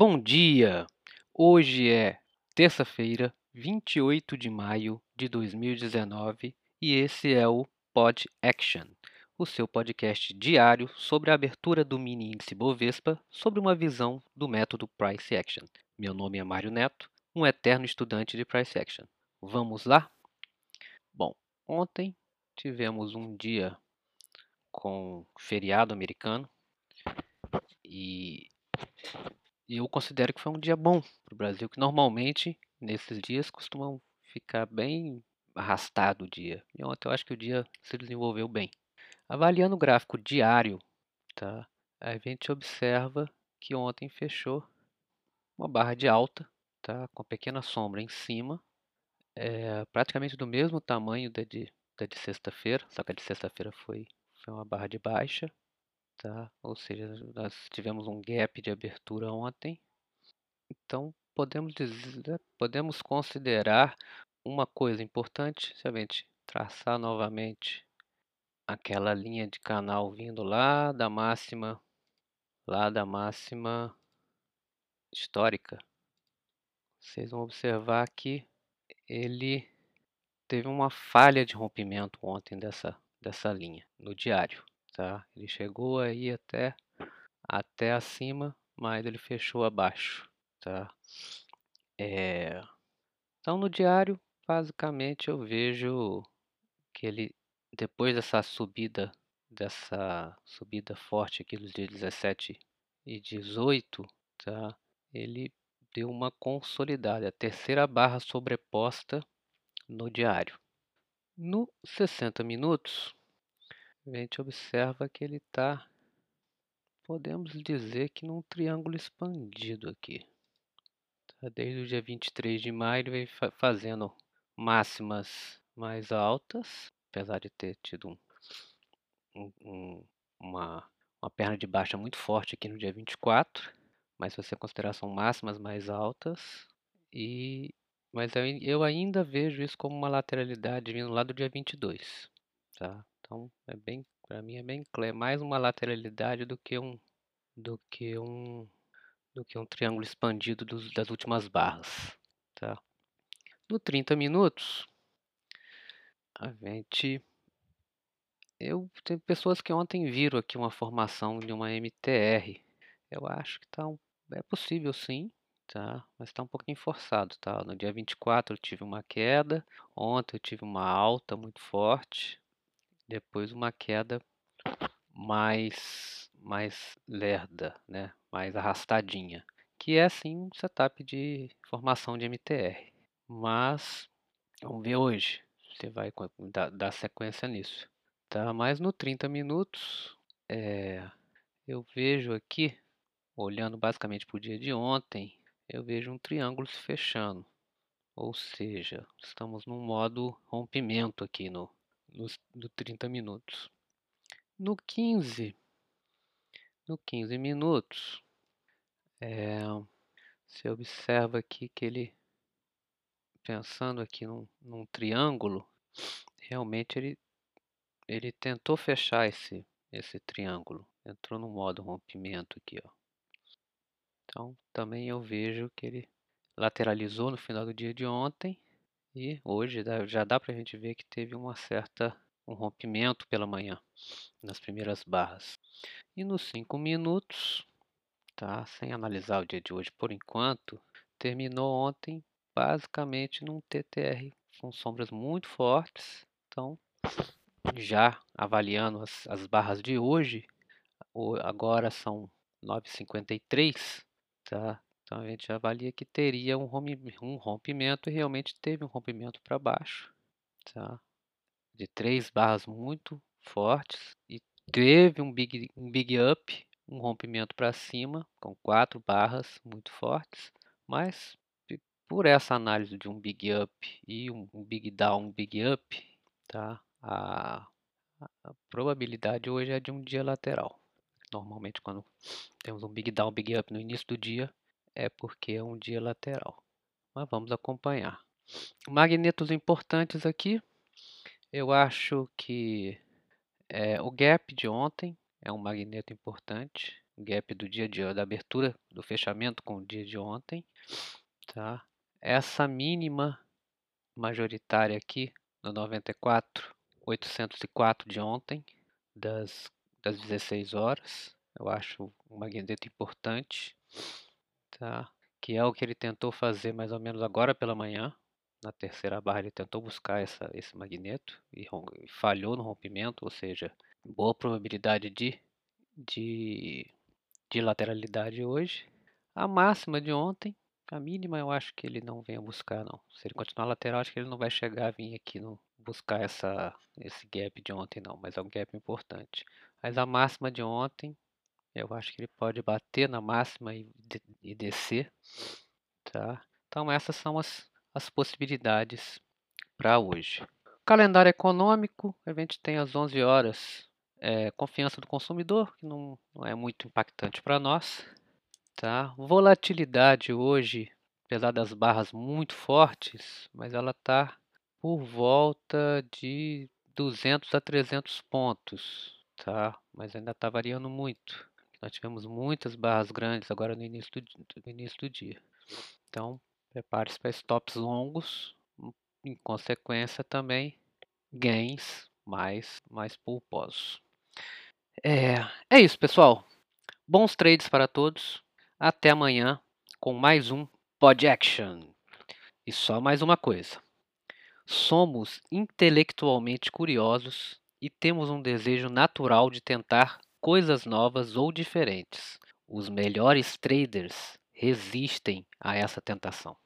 Bom dia! Hoje é terça-feira, 28 de maio de 2019 e esse é o Pod Action, o seu podcast diário sobre a abertura do mini índice Bovespa sobre uma visão do método Price Action. Meu nome é Mário Neto, um eterno estudante de Price Action. Vamos lá? Bom, ontem tivemos um dia com feriado americano e eu considero que foi um dia bom para o Brasil, que normalmente nesses dias costumam ficar bem arrastado o dia. E ontem eu acho que o dia se desenvolveu bem. Avaliando o gráfico diário, tá? a gente observa que ontem fechou uma barra de alta, tá? com pequena sombra em cima, é praticamente do mesmo tamanho da de, da de sexta-feira, só que a de sexta-feira foi, foi uma barra de baixa, tá? Ou seja, nós tivemos um gap de abertura ontem. Então, podemos dizer, podemos considerar uma coisa importante, se a gente traçar novamente aquela linha de canal vindo lá da máxima, lá da máxima histórica. Vocês vão observar que ele teve uma falha de rompimento ontem dessa, dessa linha no diário tá? Ele chegou aí até até acima, mas ele fechou abaixo, tá? É... Então no diário, basicamente eu vejo que ele depois dessa subida dessa subida forte aqui dos dias 17 e 18, tá? Ele deu uma consolidada, a terceira barra sobreposta no diário. No 60 minutos, a gente observa que ele está, podemos dizer que num triângulo expandido aqui. Tá? Desde o dia 23 de maio ele vem fazendo máximas mais altas, apesar de ter tido um, um, uma, uma perna de baixa muito forte aqui no dia 24, mas se você considerar são máximas mais altas, e mas eu, eu ainda vejo isso como uma lateralidade vindo lá do dia 22, tá? Então é bem, para mim é bem é mais uma lateralidade do que um do que um do que um triângulo expandido dos, das últimas barras, tá? No 30 minutos, a gente eu tem pessoas que ontem viram aqui uma formação de uma MTR. Eu acho que tá um, é possível sim, tá? Mas está um pouquinho forçado, tá? No dia 24 eu tive uma queda, ontem eu tive uma alta muito forte, depois uma queda mais, mais lerda, né? mais arrastadinha, que é sim um setup de formação de MTR. Mas vamos ver hoje, você vai dar, dar sequência nisso. Tá? Mas no 30 minutos, é, eu vejo aqui, olhando basicamente para o dia de ontem, eu vejo um triângulo se fechando. Ou seja, estamos num modo rompimento aqui no, nos, no 30 minutos. No 15, no 15 minutos, é, você observa aqui que ele, pensando aqui num, num triângulo, realmente ele, ele tentou fechar esse, esse triângulo. Entrou no modo rompimento aqui, ó. Então, também eu vejo que ele lateralizou no final do dia de ontem e hoje já dá para a gente ver que teve uma certa um rompimento pela manhã nas primeiras barras. E nos 5 minutos, tá? sem analisar o dia de hoje por enquanto, terminou ontem basicamente num TTR com sombras muito fortes. Então, já avaliando as, as barras de hoje, agora são 9,53, tá? Então a gente avalia que teria um rompimento e realmente teve um rompimento para baixo, tá? De três barras muito fortes e teve um big, um big up, um rompimento para cima com quatro barras muito fortes, mas por essa análise de um big up e um, um big down, um big up, tá? A, a probabilidade hoje é de um dia lateral. Normalmente quando temos um big down, big up no início do dia, é porque é um dia lateral. Mas vamos acompanhar. Magnetos importantes aqui. Eu acho que é, o gap de ontem é um magneto importante. o gap do dia de da abertura do fechamento com o dia de ontem, tá? Essa mínima majoritária aqui no 94 804 de ontem, das das 16 horas. Eu acho um magneto importante, tá? Que é o que ele tentou fazer mais ou menos agora pela manhã. Na terceira barra ele tentou buscar essa, esse magneto e, falhou no rompimento, ou seja, boa probabilidade de, de, de lateralidade hoje. A máxima de ontem, a mínima eu acho que ele não venha buscar não. Se ele continuar lateral, acho que ele não vai chegar a vir aqui no buscar essa, esse gap de ontem não, mas é um gap importante. Mas a máxima de ontem, eu acho que ele pode bater na máxima e, de, e descer, tá? Então essas são as, as possibilidades para hoje. Calendário econômico, a gente tem às 11 horas é, confiança do consumidor, que não, não é muito impactante para nós. Tá? Volatilidade hoje, apesar das barras muito fortes, mas ela está por volta de 200 a 300 pontos tá? Mas ainda está variando muito. Nós tivemos muitas barras grandes agora no início do, no início do dia. Então, prepare-se para stops longos, em consequência também gains mais, mais pulposos. É, é isso, pessoal. Bons trades para todos. Até amanhã com mais um Pod Action. E só mais uma coisa. Somos intelectualmente curiosos e temos um desejo natural de tentar coisas novas ou diferentes. Os melhores traders resistem a essa tentação.